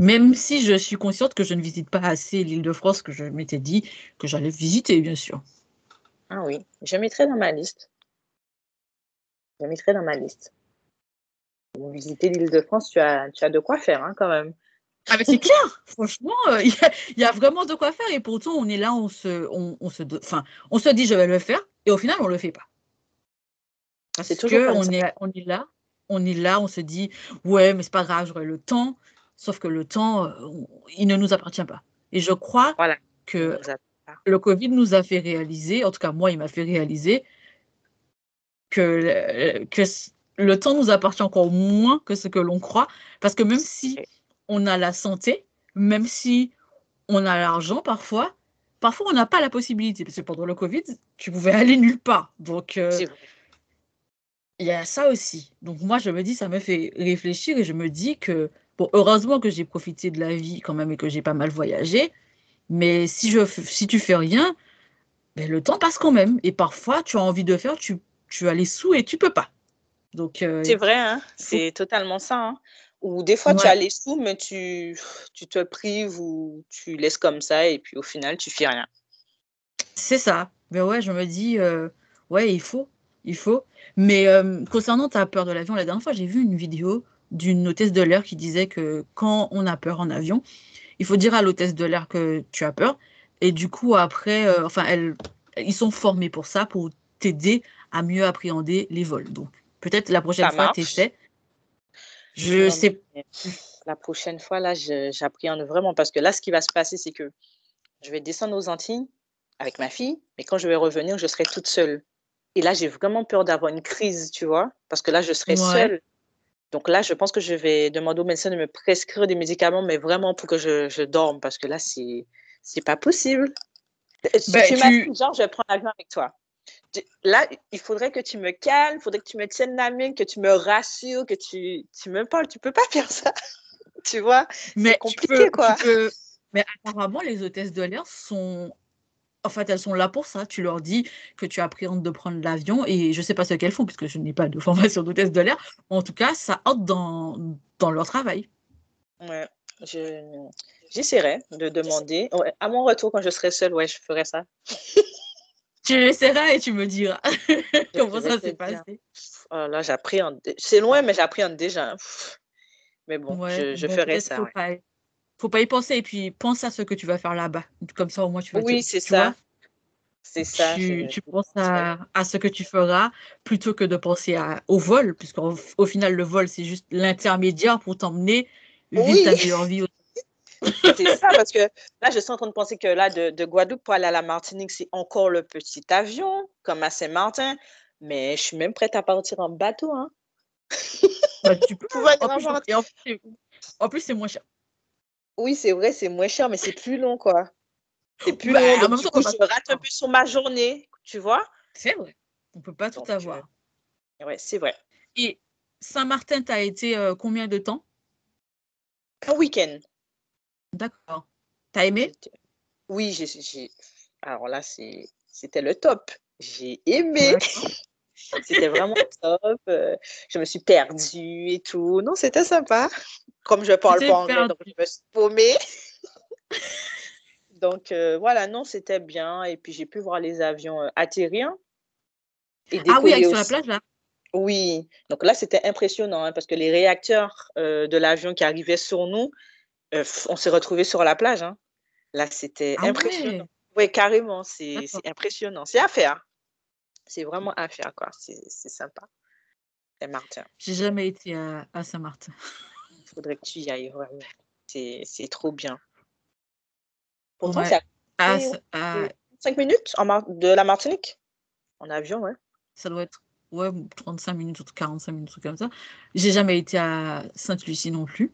Même si je suis consciente que je ne visite pas assez l'île de France que je m'étais dit que j'allais visiter, bien sûr. Ah oui, je mettrai dans ma liste. Je mettrai dans ma liste. Pour visiter l'île de France, tu as, tu as de quoi faire hein, quand même. Ah mais c'est clair, franchement, euh, il y, a- il y a vraiment de quoi faire et pourtant on est là, on se, on, on se, enfin, on se dit je vais le faire et au final on le fait pas. Parce C'est toujours que on ça. est, on est là, on est là, on se dit ouais mais c'est pas grave, j'aurai le temps. Sauf que le temps, euh, il ne nous appartient pas. Et je crois Voilà. que le Covid nous a fait réaliser, en tout cas moi il m'a fait réaliser que, le- que le temps nous appartient encore moins que ce que l'on croit. Parce que même si on a la santé, même si on a l'argent parfois, parfois on n'a pas la possibilité. Parce que pendant le Covid, tu pouvais aller nulle part. Donc euh. Il y a ça aussi. Donc moi je me dis, ça me fait réfléchir et je me dis que, bon, heureusement que j'ai profité de la vie quand même et que j'ai pas mal voyagé. Mais si, je, si tu fais rien, ben, le temps passe quand même. Et parfois, tu as envie de faire, tu, tu as les sous et tu peux pas. Donc, euh, C'est vrai, hein, c'est totalement ça. hein. Ou des fois, tu as les sous, mais tu, tu te prives ou tu laisses comme ça et puis au final, tu fais rien. c'est ça. Mais ouais, je me dis, euh, ouais, il faut, il faut. Mais euh, concernant ta peur de l'avion, la dernière fois, j'ai vu une vidéo d'une hôtesse de l'air qui disait que quand on a peur en avion, il faut dire à l'hôtesse de l'air que tu as peur. Et du coup, après, euh, enfin, elle, ils sont formés pour ça, pour t'aider à mieux appréhender les vols. Donc, peut-être la prochaine Ça fois, marche. tu essaies. Je sais La prochaine fois, là, j'appréhende vraiment parce que là, ce qui va se passer, c'est que je vais descendre aux Antilles avec ma fille, mais quand je vais revenir, je serai toute seule. Et là, j'ai vraiment peur d'avoir une crise, tu vois, parce que là, je serai Ouais. seule. Donc là, je pense que je vais demander au médecin de me prescrire des médicaments, mais vraiment pour que je, je dorme, parce que là, c'est c'est pas possible. Euh, Ben, tu m'as tu- dit, genre, je vais prendre l'avion avec toi. Là, il faudrait que tu me calmes, il faudrait que tu me tiennes la main, que tu me rassures, que tu, tu me parles. Tu peux pas faire ça, tu vois. Mais tu compliqué, peux- quoi. peux- Mais apparemment, les hôtesses de l'air sont. En fait, elles sont là pour ça. Tu leur dis que tu appréhendes de prendre l'avion et je sais pas ce qu'elles font puisque je n'ai pas de formation d'hôtesse de l'air. En tout cas, ça entre dans, dans leur travail. Ouais, je, j'essaierai de demander. Ouais, à mon retour, quand je serai seule, ouais, je ferai ça. Tu essaieras et tu me diras comment ça s'est passé. Oh là, j'appréhende. C'est loin, mais j'appréhende déjà. Mais bon, Ouais, je, je bon, ferai ça. Ouais. Pas, faut pas y penser et puis pense à ce que tu vas faire là-bas. Comme ça, au moins, tu vas te- Oui, c'est ça. C'est ça. tu, penses à, à ce que tu feras plutôt que de penser à, au vol, puisqu'au au final, le vol, c'est juste l'intermédiaire pour t'emmener vivre Oui. ta meilleure vie. C'est ça, parce que là, je suis en train de penser que là, de, de Guadeloupe pour aller à la Martinique, c'est encore le petit avion, comme à Saint-Martin. Mais je suis même prête à partir en bateau. Hein. Bah, tu peux. En plus, en plus, c'est moins cher. Oui, c'est vrai, c'est moins cher, mais c'est plus long, quoi. C'est plus Bah, long. en Donc, même du temps, coup, je rate un peu sur ma journée, tu vois. C'est vrai. On peut pas tout Donc, avoir. Ouais, c'est vrai. Et Saint-Martin, tu as été euh, combien de temps? Un week-end. D'accord. T'as aimé? Oui, j'ai, Alors là, c'était le top. J'ai aimé. C'était vraiment top. euh, je me suis perdue et tout. Non, c'était sympa. Comme je parle pas anglais, donc je me suis paumée. donc euh, voilà, non, c'était bien. Et puis j'ai pu voir les avions euh, atterrir et Ah oui, avec sur la plage, là Oui, donc là, c'était impressionnant hein, parce que les réacteurs euh, de l'avion qui arrivaient sur nous, on s'est retrouvés sur la plage. hein. Là, c'était Ah impressionnant. ouais. Oui, carrément, c'est impressionnant. C'est à faire. C'est vraiment à faire, quoi. C'est sympa. C'est Martin. J'ai jamais été à, à Saint-Martin. Faudrait que tu y ailles, vraiment. C'est c'est trop bien. Pourtant, Ouais. c'est à À, Oui, Sa- à- 5 minutes en Mar- de la Martinique? En avion, ouais. ça doit être ouais, 35 minutes ou 45 minutes, truc comme ça. J'ai jamais été à Sainte-Lucie non plus.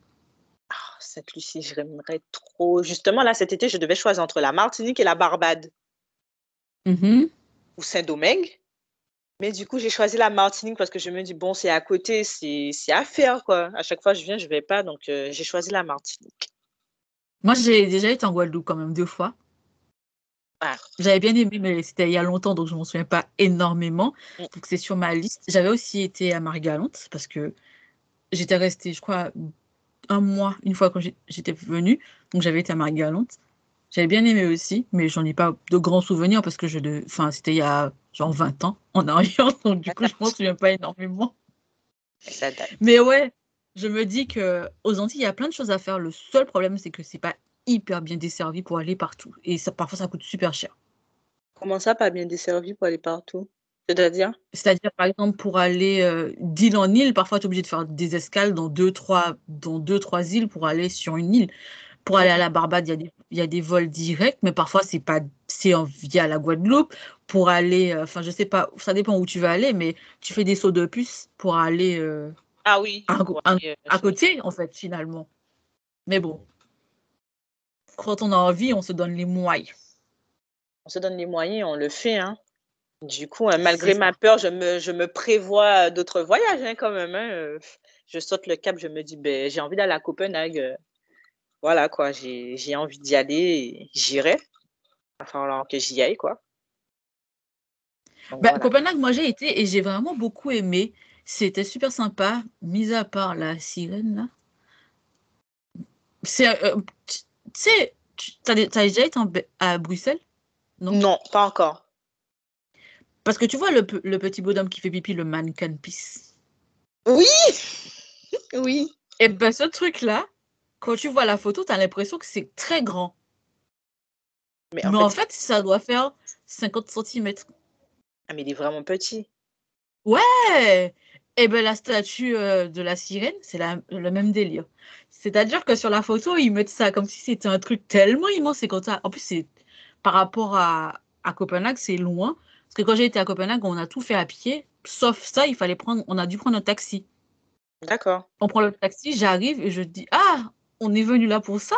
Ah, Sainte-Lucie, j'aimerais trop. Justement, là, cet été, je devais choisir entre la Martinique et la Barbade Mhm. ou Saint-Domingue. Mais du coup, j'ai choisi la Martinique parce que je me dis, bon, c'est à côté, c'est à faire, quoi. À chaque fois, je viens, je vais pas. Donc, euh, j'ai choisi la Martinique. Moi, j'ai déjà été en Guadeloupe quand même deux fois. Ah. J'avais bien aimé, mais c'était il y a longtemps, donc je m'en souviens pas énormément. Mm. Donc c'est sur ma liste. J'avais aussi été à Margalante parce que j'étais restée, je crois, un mois une fois quand j'étais venue. Donc j'avais été à Margalante. J'avais bien aimé aussi, mais j'en ai pas de grands souvenirs parce que je enfin, c'était il y a genre 20 ans en arrière, donc du coup, je m'en souviens pas énormément. Mais ouais, je me dis que aux Antilles, il y a plein de choses à faire. Le seul problème, c'est que c'est pas hyper bien desservi pour aller partout. Et ça, parfois, ça coûte super cher. Comment ça, pas bien desservi pour aller partout? C'est-à-dire? C'est-à-dire, par exemple, pour aller euh, d'île en île, parfois, tu es obligé de faire des escales dans deux, trois, dans deux, trois îles pour aller sur une île. Pour aller à la Barbade, il y a des, il y a des vols directs, mais parfois, c'est pas, c'est via la Guadeloupe. Pour aller, euh, enfin, je sais pas, ça dépend où tu vas aller, mais tu fais des sauts de puce pour aller euh, Ah oui. à, euh, à côté, en fait, finalement. Mais bon, quand on a envie, on se donne les moyens. on se donne les moyens, on le fait, hein. Du coup, hein, malgré ma peur, je me, je me prévois d'autres voyages, hein, quand même, hein. Je saute le cap, je me dis, ben, j'ai envie d'aller à Copenhague. Voilà, quoi, j'ai, j'ai envie d'y aller, et j'irai. Va falloir que j'y aille, quoi. Donc, Bah, voilà. Copenhague, moi j'ai été et j'ai vraiment beaucoup aimé. C'était super sympa, mis à part la sirène là. C'est, euh, tu sais, tu- t'as t'as déjà été en à Bruxelles? Non? Non, pas encore. Parce que tu vois le, le petit bonhomme qui fait pipi, le mannequin peace. Oui! Oui. Et ben ce truc-là, quand tu vois la photo, t'as l'impression que c'est très grand. Mais Mais en en fait, ça doit faire 50 cm. ah, mais il est vraiment petit. Ouais! Et ben la statue euh, de la sirène, c'est le même délire. C'est-à-dire que sur la photo, ils mettent ça comme si c'était un truc tellement immense. Et quand ça... En plus, c'est par rapport à, à Copenhague, c'est loin. Parce que quand j'ai été à Copenhague, on a tout fait à pied. Sauf ça, il fallait prendre, on a dû prendre un taxi. D'accord. On prend le taxi, j'arrive et je dis Ah, on est venu là pour ça?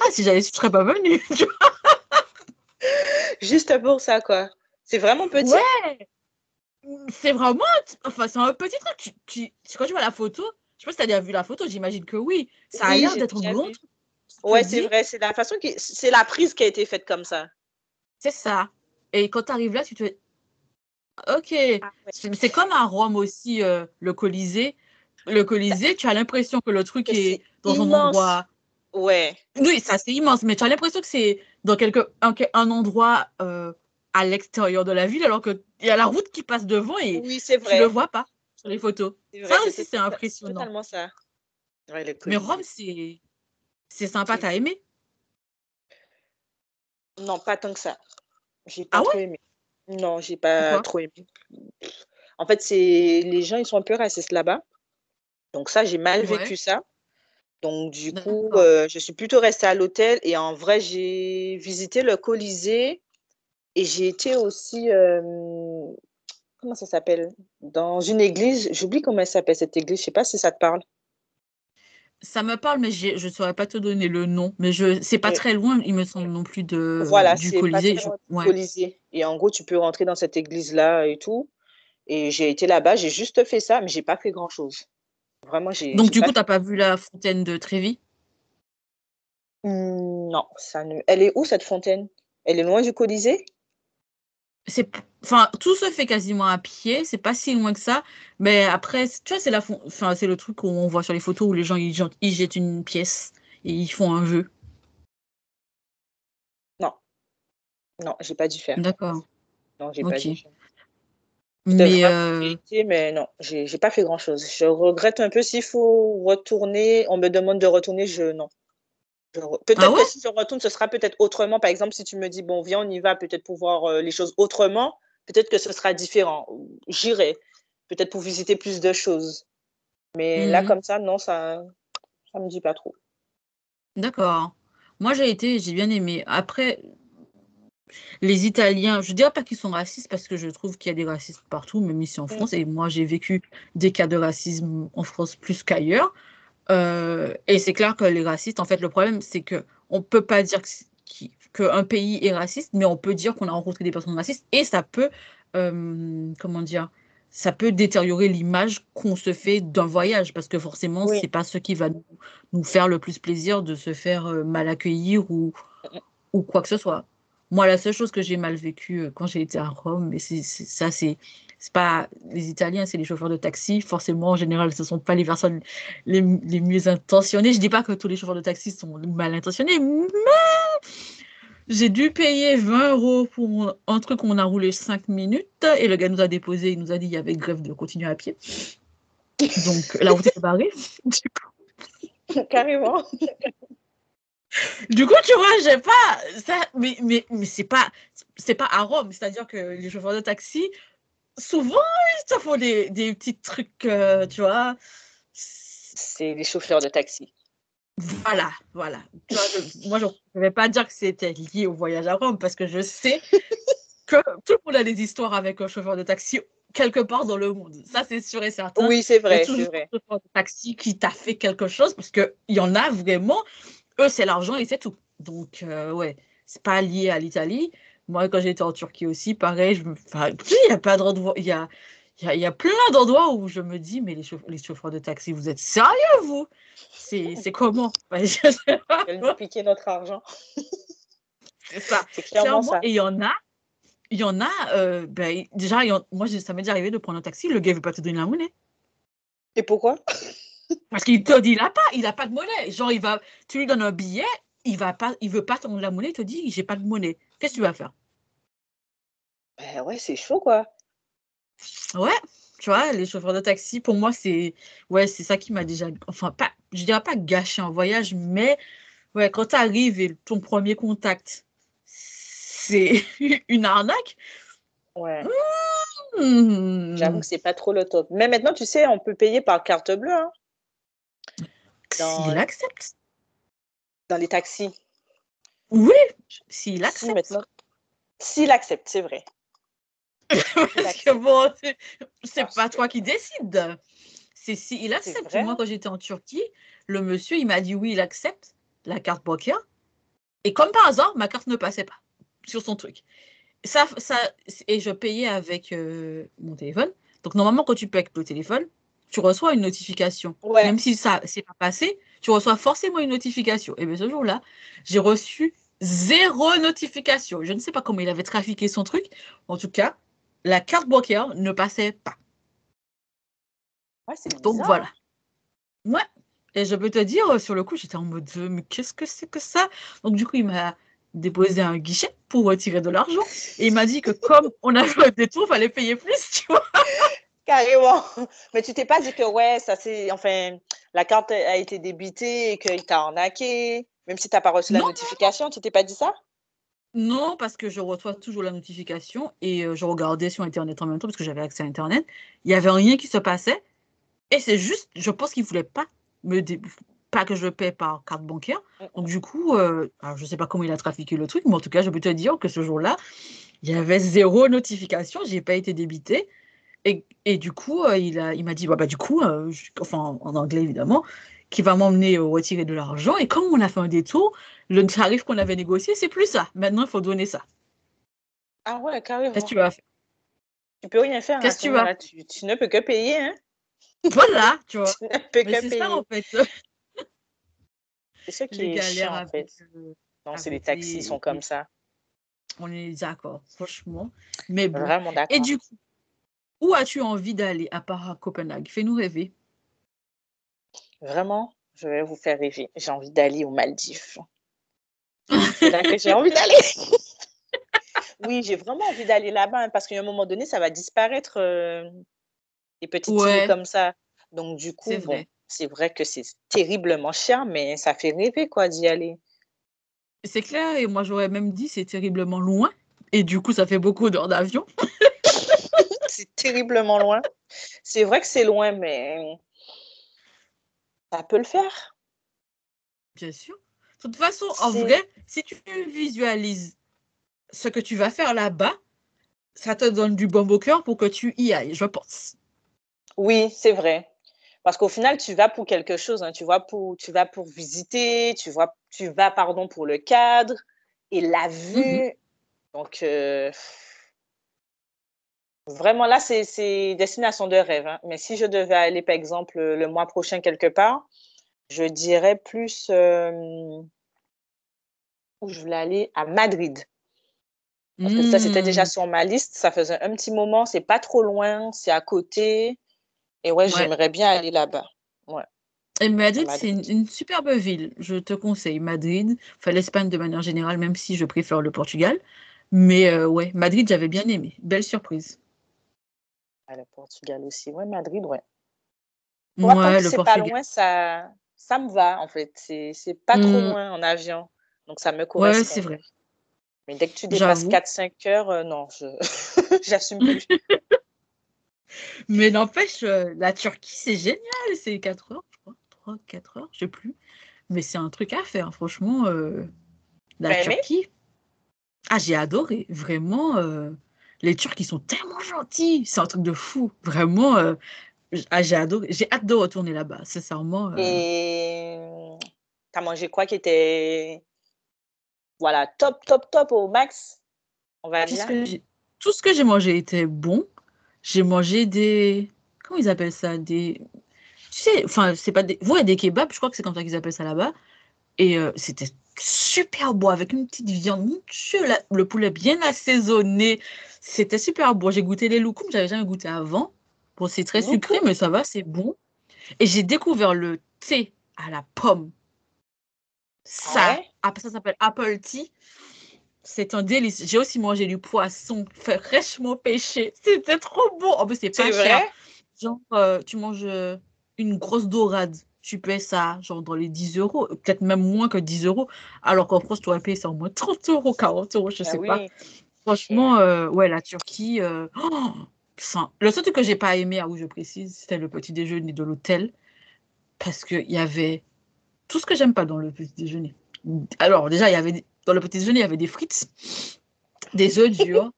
Ah, si j'avais su, je serais pas venue. tu vois. Juste pour ça, quoi. C'est vraiment petit. Ouais! C'est vraiment. Enfin, c'est un petit truc. Tu, tu- Quand tu vois la photo, je sais pas si tu as déjà vu la photo, j'imagine que oui. Ça a Oui, l'air d'être grand. vu. tu Ouais, c'est vrai. C'est la façon qui, c'est la prise qui a été faite comme ça. C'est ça. Et quand tu arrives là, tu te dis Ok. Ah ouais. C'est comme à Rome aussi, euh, le Colisée. Le Colisée, tu as l'impression que le truc est dans un immense. endroit. Ouais. Oui, ça c'est immense, mais tu as l'impression que c'est dans quelque, un, un endroit euh, à l'extérieur de la ville, alors qu'il y a la route qui passe devant et Oui, tu vrai. le vois pas sur les photos. Ça aussi, c'est impressionnant. totalement ça. Ouais, Mais. Rome, c'est c'est sympa, t'as aimé? Non, pas tant que ça. J'ai pas Ah trop aimé. Non, j'ai pas Pourquoi? trop aimé. En fait, c'est les gens, ils sont un peu racistes là-bas. Donc ça, j'ai mal Ouais. vécu ça. Donc du coup, euh, je suis plutôt restée à l'hôtel et en vrai, j'ai visité le Colisée et j'ai été aussi, euh, comment ça s'appelle? Dans une église. J'oublie comment elle s'appelle cette église. Je sais pas si ça te parle. Ça me parle, mais je ne saurais pas te donner le nom. Mais je c'est pas très loin, il me semble non plus de Voilà, du c'est pas Colisée. très Je- loin du ouais. Colisée. Et en gros, tu peux rentrer dans cette église-là et tout. Et j'ai été là-bas, j'ai juste fait ça, mais j'ai pas fait grand-chose. Vraiment, j'ai Donc du pas coup, fait. t'as pas vu la fontaine de Trévi? Hmm, Non, ça ne. Elle est où cette fontaine? Elle est loin du Colisée? C'est enfin tout se fait quasiment à pied, c'est pas si loin que ça. Mais après, tu vois, c'est la fon- enfin c'est le truc qu'on voit sur les photos où les gens ils, jet- ils jettent une pièce et ils font un jeu. Non, non, j'ai pas dû faire. D'accord. Non, j'ai pas Ok. dû faire. Mais euh, mais non, j'ai pas fait grand-chose. Je regrette un peu s'il faut retourner. On me demande de retourner, je non. Ah Peut-être ouais? que si je retourne, ce sera peut-être autrement. Par exemple, si tu me dis, bon, viens, on y va, peut-être pour voir euh, les choses autrement, peut-être que ce sera différent. J'irai, peut-être pour visiter plus de choses. Mais là, Mhm. comme ça, non, ça, ça me dit pas trop. D'accord. Moi j'ai été, j'ai bien aimé. Après, les Italiens, je dirais pas qu'ils sont racistes parce que je trouve qu'il y a des racistes partout, même ici en Mm. France. Et moi, j'ai vécu des cas de racisme en France plus qu'ailleurs. Euh, et c'est clair que les racistes, en fait, le problème, c'est que on peut pas dire qu'un pays est raciste, mais on peut dire qu'on a rencontré des personnes racistes et ça peut, euh, comment dire, ça peut détériorer l'image qu'on se fait d'un voyage parce que forcément, Oui. c'est pas ce qui va nous, nous faire le plus plaisir de se faire euh, mal accueillir ou, ou quoi que ce soit. Moi, la seule chose que j'ai mal vécue euh, quand j'ai été à Rome, mais c'est ça, c'est pas les Italiens, c'est les chauffeurs de taxi. Forcément, en général, ce sont pas les personnes les, mieux intentionnées. Je dis pas que tous les chauffeurs de taxi sont mal intentionnés, mais j'ai dû payer 20 euros pour un truc où on a roulé 5 minutes et le gars nous a déposé, il nous a dit qu'il y avait grève de continuer à pied. Donc la route est barrée. Du coup, Carrément. Du coup, tu vois, j'ai pas ça, mais mais mais c'est pas c'est pas à Rome, c'est-à-dire que les chauffeurs de taxi souvent ils te font des, des petits trucs, euh, tu vois. C'est les chauffeurs de taxi. Voilà, voilà. Tu vois, je- moi, je ne vais pas dire que c'était lié au voyage à Rome parce que je sais que tout le monde a des histoires avec un chauffeur de taxi quelque part dans le monde. Ça, c'est sûr et certain. Oui, c'est Il y a vrai, toujours vrai. un chauffeur de taxi qui t'a fait quelque chose parce qu'il y en a vraiment, eux, c'est l'argent et c'est tout. Donc, euh, ouais, c'est pas lié à l'Italie. Moi, quand j'étais en Turquie aussi, pareil, je me... enfin, il y a pas d'endroit, il y a, il y a, il y a plein d'endroits où je me dis, mais les, chauffe- les chauffeurs de taxi, vous êtes sérieux, vous? C'est comment? Enfin, je sais pas. Ils veulent nous piquer notre argent. C'est ça. C'est clairement Clairement, ça. et il y en a, il y en a, euh, ben, déjà, en- moi, ça m'est déjà arrivé de prendre un taxi, le gars ne veut pas te donner la monnaie. Et pourquoi? Parce qu'il te dit, il n'a pas, il a pas de monnaie. Genre, il va, tu lui donnes un billet, il va pas, il veut pas te la monnaie, il te dit, j'ai pas de monnaie. Qu'est-ce que tu vas faire? Ben ouais, c'est chaud, quoi. Ouais, tu vois, les chauffeurs de taxi, pour moi, c'est, ouais, c'est ça qui m'a déjà, enfin, pas, je dirais pas gâché un voyage, mais ouais, quand tu arrives et ton premier contact, c'est une arnaque. Ouais. hmm, J'avoue que c'est pas trop le top. Mais maintenant, tu sais, on peut payer par carte bleue hein, S'il accepte. dans les taxis. Oui, s'il Si, accepte. maintenant. S'il accepte, c'est vrai. Parce que bon, c'est- pas toi qui décides. C'est s'il accepte. vrai. Moi, quand j'étais en Turquie, le monsieur, il m'a dit oui, il accepte la carte bancaire. Et comme par hasard, ma carte ne passait pas sur son truc. Ça, ça, et je payais avec euh, mon téléphone. Donc, normalement, quand tu payes avec le téléphone, tu reçois une notification. Ouais. Même si ça c'est pas passé, tu reçois forcément une notification. Et bien, ce jour-là, j'ai reçu zéro notification. Je ne sais pas comment il avait trafiqué son truc. En tout cas, la carte bancaire ne passait pas. Ouais, Donc voilà. Ouais. Et je peux te dire, euh, sur le coup, j'étais en mode, euh, mais qu'est-ce que c'est que ça? Donc du coup, il m'a déposé un guichet pour retirer de l'argent. Et il m'a dit que comme on a fait un détour, il fallait payer plus, tu vois. Carrément. Mais tu t'es pas dit que, ouais, ça c'est. Enfin, la carte a été débitée et qu'il t'a arnaqué. Même si t'as pas reçu la notification, tu t'es pas dit ça? Non, parce que je reçois toujours la notification et euh, je regardais sur Internet en même temps parce que j'avais accès à Internet. Il n'y avait rien qui se passait. Et c'est juste, je pense qu'il ne voulait pas me dé- pas que je paie par carte bancaire. Donc du coup, euh, alors, je ne sais pas comment il a trafiqué le truc, mais en tout cas, je peux te dire que ce jour-là, il y avait zéro notification, j'ai pas été débité. Et, et du coup, euh, il a, il m'a dit, bah, bah, du coup, euh, je- enfin en, anglais évidemment, qu'il va m'emmener euh, retirer de l'argent. Et comme on a fait un détour, le tarif qu'on avait négocié, c'est plus ça. Maintenant, il faut donner ça. Ah ouais, carrément. Qu'est-ce que tu vas faire? Tu peux rien faire. à Qu'est-ce ce que tu vas-. Tu, tu ne peux que payer, hein. Voilà, tu vois. Tu ne peux Mais que c'est payer. ça en fait. C'est ça qui Les est chiant, en fait. euh, Non, c'est les taxis les- sont comme ça. on est d'accord, franchement. Mais bon. Vraiment d'accord. Et du coup, où as-tu envie d'aller à part à Copenhague? Fais-nous rêver. Vraiment, je vais vous faire rêver. J'ai envie d'aller aux Maldives. C'est là que j'ai envie d'aller. oui, j'ai vraiment envie d'aller là-bas hein, parce qu'à un moment donné, ça va disparaître euh, les petites îles Ouais. comme ça. Donc, du coup, C'est bon, vrai. c'est vrai que c'est terriblement cher, mais ça fait rêver quoi d'y aller. C'est clair, et moi j'aurais même dit c'est terriblement loin. Et du coup, ça fait beaucoup d'heures d'avion. C'est terriblement loin. C'est vrai que c'est loin, mais ça peut le faire. Bien sûr. De toute façon, en vrai, si tu visualises ce que tu vas faire là-bas, ça te donne du bon au cœur pour que tu y ailles, je pense. Oui, c'est vrai. Parce qu'au final, tu vas pour quelque chose, hein. tu, vois, pour, tu vas pour visiter, tu, vois, tu vas pardon, pour le cadre et la vue. Mhm. Donc, euh, vraiment là, c'est destination de rêve. hein. Mais si je devais aller, par exemple, le mois prochain quelque part, je dirais plus euh, où je voulais aller à Madrid. Parce que ça, c'était déjà Mm. sur ma liste. Ça faisait un petit moment. C'est pas trop loin, c'est à côté. Et ouais, Ouais. j'aimerais bien aller là-bas. Ouais, Et Madrid, c'est une superbe ville. Je te conseille Madrid. Enfin, l'Espagne de manière générale, même si je préfère le Portugal. Mais euh, ouais, Madrid, j'avais bien aimé. Belle surprise. Ah, le Portugal aussi. Ouais, Madrid, ouais. Tant Ouais, le c'est pas loin, ça, ça me va, en fait. C'est, c'est pas trop Mm. loin en avion. Donc, ça me Ouais, c'est correspond. vrai. Mais dès que tu dépasses J'avoue. 4-5 heures, euh, non, je j'assume plus. Mais n'empêche, euh, la Turquie, c'est génial. C'est 4 heures, je crois. 3, 4 heures, je sais plus. Mais c'est un truc à faire, franchement. euh, la? Turquie. Ah, j'ai adoré. Vraiment, les Turcs, ils sont tellement gentils. C'est un truc de fou. Vraiment, euh, ah, j'ai hâte de retourner là-bas, sincèrement. euh. Et t'as mangé quoi qui était, voilà, top, top, top au max, on va Tout ce dire? que j'ai tout ce que j'ai mangé était bon. J'ai mangé des... Comment ils appellent ça? Des... Tu sais, enfin, c'est pas des... Ouais, des kebabs, je crois que c'est comme ça qu'ils appellent ça là-bas. Et euh, c'était super beau, avec une petite viande. Mon Dieu, la- le poulet bien assaisonné. C'était super beau. J'ai goûté les loukoums, j'avais jamais goûté avant. Bon, c'est très sucré, mais ça va, c'est bon. Et j'ai découvert le thé à la pomme. Ah Ça, ouais? ah, ça s'appelle apple tea. C'est un délice. J'ai aussi mangé du poisson fraîchement pêché. C'était trop bon. En plus, c'est pas cher. Genre, euh, tu manges euh, une grosse dorade. Tu payes ça, genre, dans les 10 euros. Peut-être même moins que 10 euros. Alors qu'en France, tu aurais payé ça au moins 30 euros, 40 euros, je Ah sais pas. Franchement, euh, ouais, la Turquie. euh, oh, ça- Le seul truc que j'ai pas aimé, à où je précise, c'était le petit déjeuner de l'hôtel. Parce qu'il y avait tout ce que j'aime pas dans le petit déjeuner. Alors, déjà, il y avait dans le petit déjeuner, il y avait des frites, des œufs durs,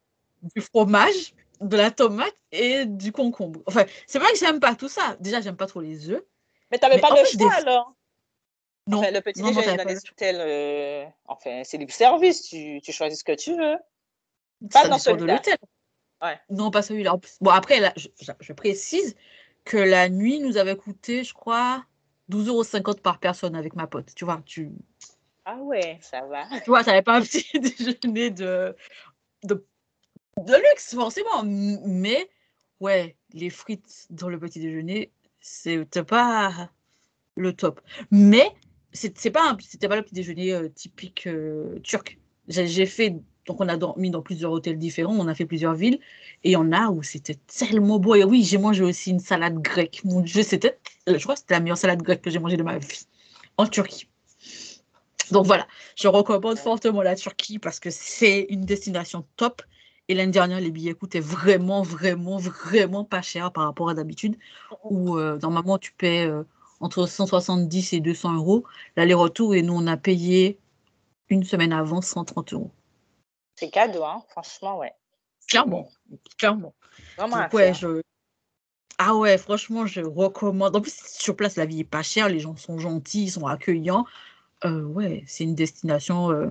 du fromage, de la tomate et du concombre. Enfin, c'est pas que j'aime pas tout ça. Déjà, j'aime pas trop les œufs. Mais t'avais Mais pas en de fait, des choix alors? non. Enfin, le petit Non, non, déjeuner t'avais dans pas les le hôtels, euh, enfin, c'est libre service. Tu, tu choisis ce que tu veux. Ça Pas dans dépend de l'hôtel. Ouais. Non, pas celui-là. Bon, après, là, je, précise que la nuit nous avait coûté, je crois, 12,50 euros par personne avec ma pote. Tu vois, tu, Ah ouais, ça va. tu vois, ça n'avait pas un petit déjeuner de, de, de luxe, forcément. Mais, ouais, les frites dans le petit déjeuner, c'était pas le top. Mais, c'est c'est pas un- c'était pas le petit déjeuner euh, typique euh, turc. J'ai fait, donc on a dormi dans plusieurs hôtels différents, on a fait plusieurs villes, et il y en a où c'était tellement beau. Et oui, j'ai mangé aussi une salade grecque. Mon Dieu, c'était, je crois que c'était la meilleure salade grecque que j'ai mangée de ma vie en Turquie. Donc voilà, je recommande fortement la Turquie parce que c'est une destination top. Et l'année dernière, les billets coûtaient vraiment, vraiment, vraiment pas cher par rapport à d'habitude, où euh, normalement tu paies euh, entre 170 et 200 euros l'aller-retour, et nous on a payé une semaine avant 130 euros. C'est cadeau, hein. Franchement, ouais. Clairement, clairement. Vraiment Donc ouais, je... Ah ouais, franchement, je recommande. En plus, sur place, la vie est pas chère, les gens sont gentils, ils sont accueillants. Euh, ouais, c'est une destination euh,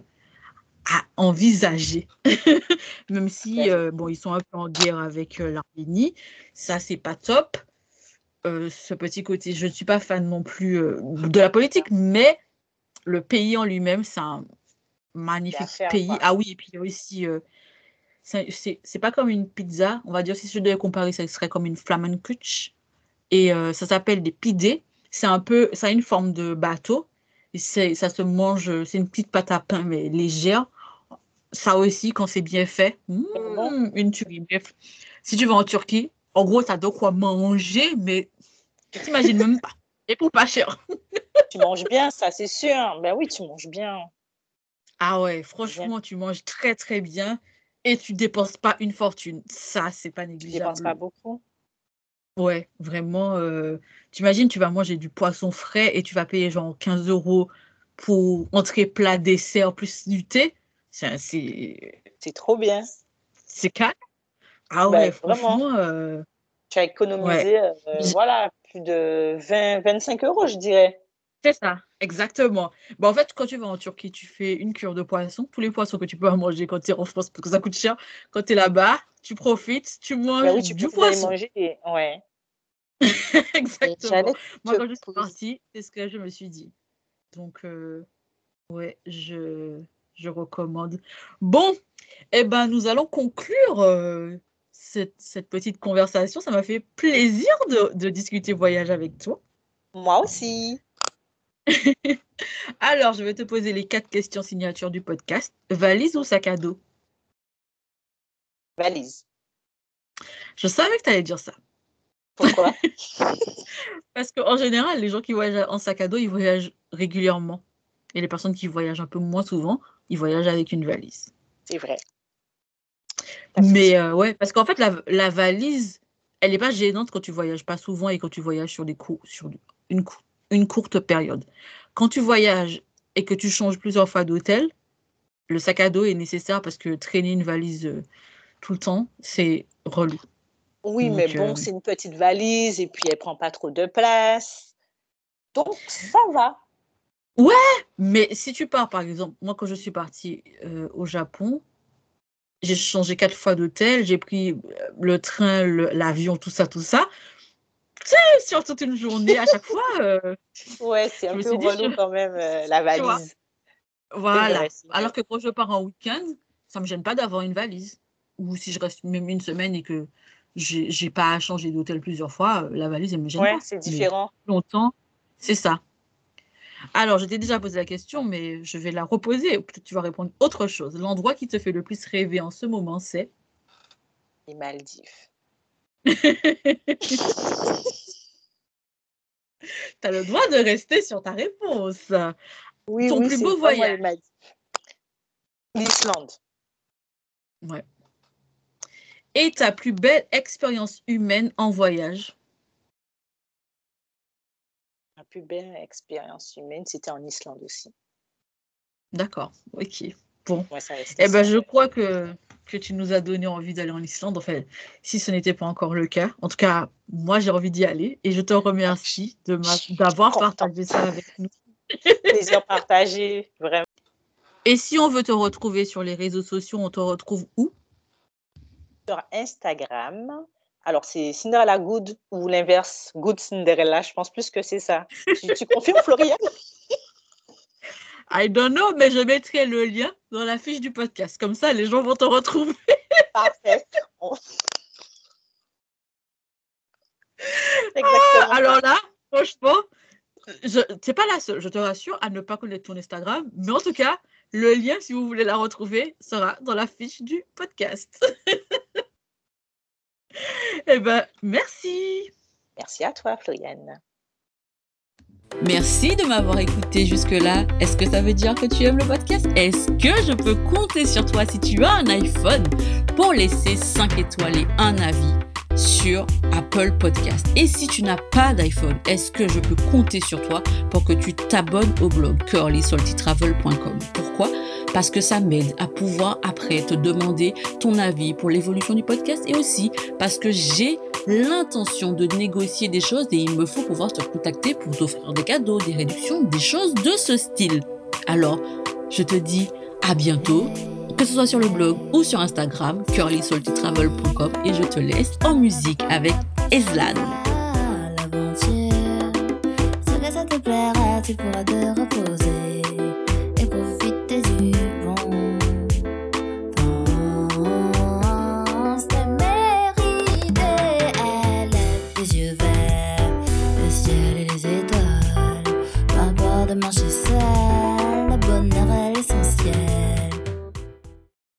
à envisager. Même si, euh, bon, ils sont un peu en guerre avec l'Arménie, ça, c'est pas top. Ce petit côté, je ne suis pas fan non plus de la politique, mais le pays en lui-même, c'est un magnifique faire, pays. quoi. Ah oui, et puis il y a aussi, euh, c'est pas comme une pizza, on va dire, si je devais comparer, ça serait comme une Flammenkutsch. Et euh, ça s'appelle des pidés. C'est un peu, ça a une forme de bateau. Et ça se mange, c'est une petite pâte à pain, mais légère. Ça aussi, quand c'est bien fait, bon. mmh, une tuerie. Bref, si tu vas en Turquie, en gros, t'as de quoi manger, mais tu t'imagines même pas. Et pour pas cher. Tu manges bien, ça, c'est sûr. Ben oui, tu manges bien. Ah ouais, franchement, tu manges très très bien et tu dépenses pas une fortune. Ça, c'est pas Tu dépenses négligeable. pas beaucoup? Ouais, vraiment. Euh, t'imagines, tu vas manger du poisson frais et tu vas payer genre 15 euros pour entrée, plat, dessert, plus du thé? C'est trop bien. c'est calme? Ah Ben, ouais, vraiment. franchement, euh, Tu as économisé, euh, voilà, plus de 20, 25 euros, je dirais. C'est ça, exactement. Bah, en fait, quand tu vas en Turquie, tu fais une cure de poisson, tous les poissons que tu peux manger quand tu es en France, parce que ça coûte cher. Quand tu es là-bas, tu profites, tu manges Ben oui, tu du poisson. manger. et- Ouais. Exactement. Moi, quand je suis partie, c'est ce que je me suis dit. Donc, euh, ouais, je, je recommande. Bon, eh ben, nous allons conclure euh, cette, cette petite conversation. Ça m'a fait plaisir de, de discuter voyage avec toi. Moi aussi. Alors, je vais te poser les quatre questions signatures du podcast. Valise ou sac à dos? Valise. Je savais que tu allais dire ça. Pourquoi? Parce qu'en général, les gens qui voyagent en sac à dos, ils voyagent régulièrement. Et les personnes qui voyagent un peu moins souvent, ils voyagent avec une valise. C'est vrai. Mais euh, ouais, parce qu'en fait, la, la valise, elle n'est pas gênante quand tu voyages pas souvent et quand tu voyages sur, des cours, sur une, cou- une courte période. Quand tu voyages et que tu changes plusieurs fois d'hôtel, le sac à dos est nécessaire parce que traîner une valise euh, tout le temps, c'est relou. Oui, Donc, mais bon, euh, c'est une petite valise et puis elle prend pas trop de place. Donc, ça va. Mais si tu pars, par exemple, moi, quand je suis partie euh, au Japon, j'ai changé quatre fois d'hôtel, j'ai pris le train, l'avion, tout ça, tout ça. Sur toute une journée, à chaque fois, euh, Ouais, c'est un peu relou je- quand même, euh, la valise. voilà. Alors que quand je pars en week-end, ça me gêne pas d'avoir une valise. Ou si je reste même une semaine et que j'ai pas à changer d'hôtel plusieurs fois, euh, la valise, elle me gêne Ouais, pas. c'est Mais différent. longtemps, c'est ça. Alors, je t'ai déjà posé la question, mais je vais la reposer. Peut-être tu vas répondre autre chose. L'endroit qui te fait le plus rêver en ce moment, c'est? Les Maldives. Tu as le droit de rester sur ta réponse. Oui, Ton oui, plus beau voyage. L'Islande. Ouais. Et ta plus belle expérience humaine en voyage? Ma plus belle expérience humaine, c'était en Islande aussi. D'accord, ok. Ouais, ça reste Eh ben, je crois que, que tu nous as donné envie d'aller en Islande. Enfin, si ce n'était pas encore le cas. En tout cas, moi, j'ai envie d'y aller. Et je te remercie de d'avoir partagé ça avec nous. Plaisir partagé, vraiment. Et si on veut te retrouver sur les réseaux sociaux, on te retrouve où? Sur Instagram, alors c'est Cinderella Good ou l'inverse, Good Cinderella, je pense plus que c'est ça. Tu, tu confirmes, Florian? I don't know, mais je mettrai le lien dans la fiche du podcast. Comme ça, les gens vont te retrouver. Parfait. Ah, alors là, franchement, je c'est pas la seule, je te rassure, à ne pas connaître ton Instagram. Mais en tout cas, le lien, si vous voulez la retrouver, sera dans la fiche du podcast. eh ben, merci. Merci à toi, Floriane. Merci de m'avoir écouté jusque-là. Est-ce que ça veut dire que tu aimes le podcast? Est-ce que je peux compter sur toi si tu as un iPhone? Pour laisser 5 étoiles et un avis sur Apple Podcast. Et si tu n'as pas d'iPhone, est-ce que je peux compter sur toi pour que tu t'abonnes au blog curlysaltytravel.com Pourquoi? Parce que ça m'aide à pouvoir après te demander ton avis pour l'évolution du podcast et aussi parce que j'ai l'intention de négocier des choses et il me faut pouvoir te contacter pour t'offrir des cadeaux, des réductions, des choses de ce style. Alors, je te dis à bientôt, que ce soit sur le blog ou sur Instagram, curlysaltytravel.com et je te laisse en musique avec Eslan.